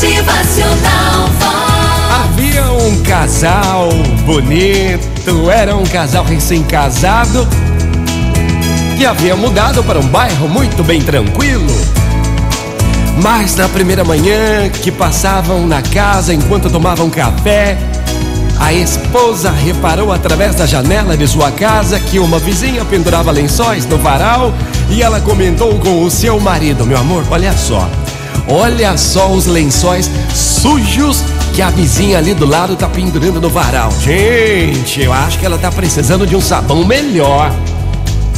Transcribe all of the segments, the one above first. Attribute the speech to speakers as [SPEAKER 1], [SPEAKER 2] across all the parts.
[SPEAKER 1] Motivacional.
[SPEAKER 2] Havia um casal bonito, era um casal recém-casado que havia mudado para um bairro muito bem tranquilo. Mas na primeira manhã que passavam na casa enquanto tomavam café, a esposa reparou através da janela de sua casa que uma vizinha pendurava lençóis no varal e ela comentou com o seu marido: Meu amor, olha só, olha só os lençóis sujos que a vizinha ali do lado tá pendurando no varal. Gente, eu acho que ela tá precisando de um sabão melhor.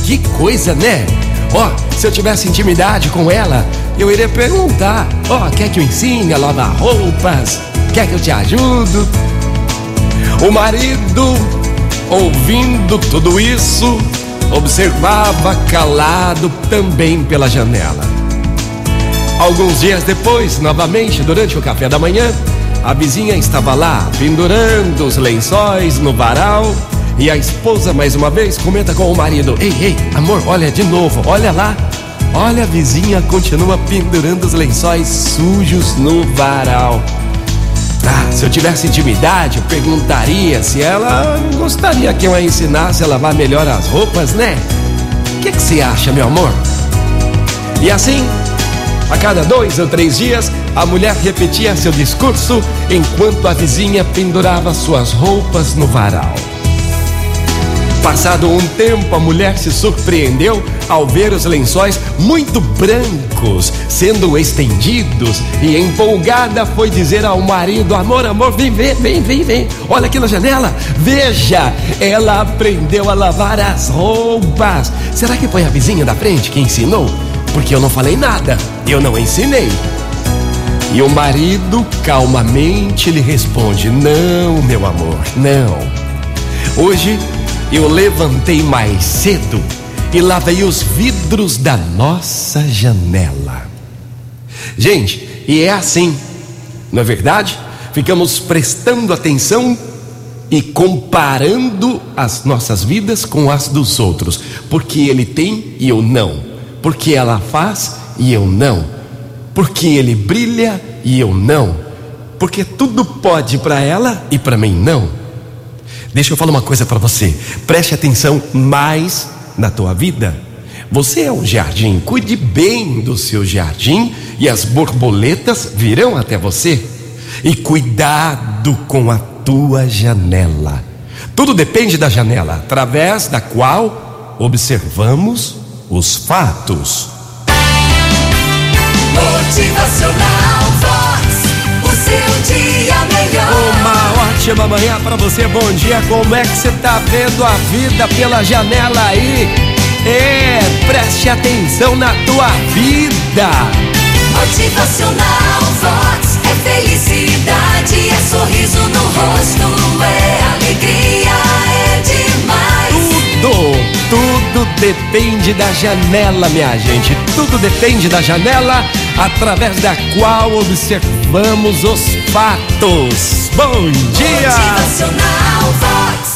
[SPEAKER 2] Que coisa, né? Ó, se eu tivesse intimidade com ela, eu iria perguntar: Ó, quer que eu ensine a lavar roupas? Quer que eu te ajudo? O marido, ouvindo tudo isso, observava calado também pela janela. Alguns dias depois, novamente, durante o café da manhã, a vizinha estava lá, pendurando os lençóis no varal, e a esposa, mais uma vez, comenta com o marido: Ei, ei, amor, olha de novo, olha lá. Olha, a vizinha continua pendurando os lençóis sujos no varal. Ah, se eu tivesse intimidade, eu perguntaria se ela gostaria que eu a ensinasse a lavar melhor as roupas, né? O que, que você acha, meu amor? E assim, a cada dois ou três dias, a mulher repetia seu discurso enquanto a vizinha pendurava suas roupas no varal. Passado um tempo, a mulher se surpreendeu ao ver os lençóis muito brancos sendo estendidos e empolgada foi dizer ao marido: Amor, amor, vem, vem, vem, vem, vem. Olha aqui na janela, veja, ela aprendeu a lavar as roupas. Será que foi a vizinha da frente que ensinou? Porque eu não falei nada, eu não ensinei. E o marido calmamente lhe responde: Não, meu amor, não. Hoje eu levantei mais cedo e lavei os vidros da nossa janela. Gente, e é assim, não é verdade? Ficamos prestando atenção e comparando as nossas vidas com as dos outros, porque ele tem e eu não, porque ela faz e eu não, porque ele brilha e eu não, porque tudo pode para ela e para mim não. Deixa eu falar uma coisa para você. Preste atenção mais na tua vida. Você é um jardim, cuide bem do seu jardim e as borboletas virão até você. E cuidado com a tua janela. Tudo depende da janela, através da qual observamos os fatos.
[SPEAKER 1] Motivacional Vox. O seu dia melhor.
[SPEAKER 2] Uma ótima manhã para você, bom dia. Como é que você tá vendo a vida pela janela aí? É, preste atenção na tua vida.
[SPEAKER 1] Motivacional Vox.
[SPEAKER 2] Tudo, depende da janela, minha gente. Tudo depende da janela através da qual observamos os fatos. Bom dia!
[SPEAKER 1] Vox.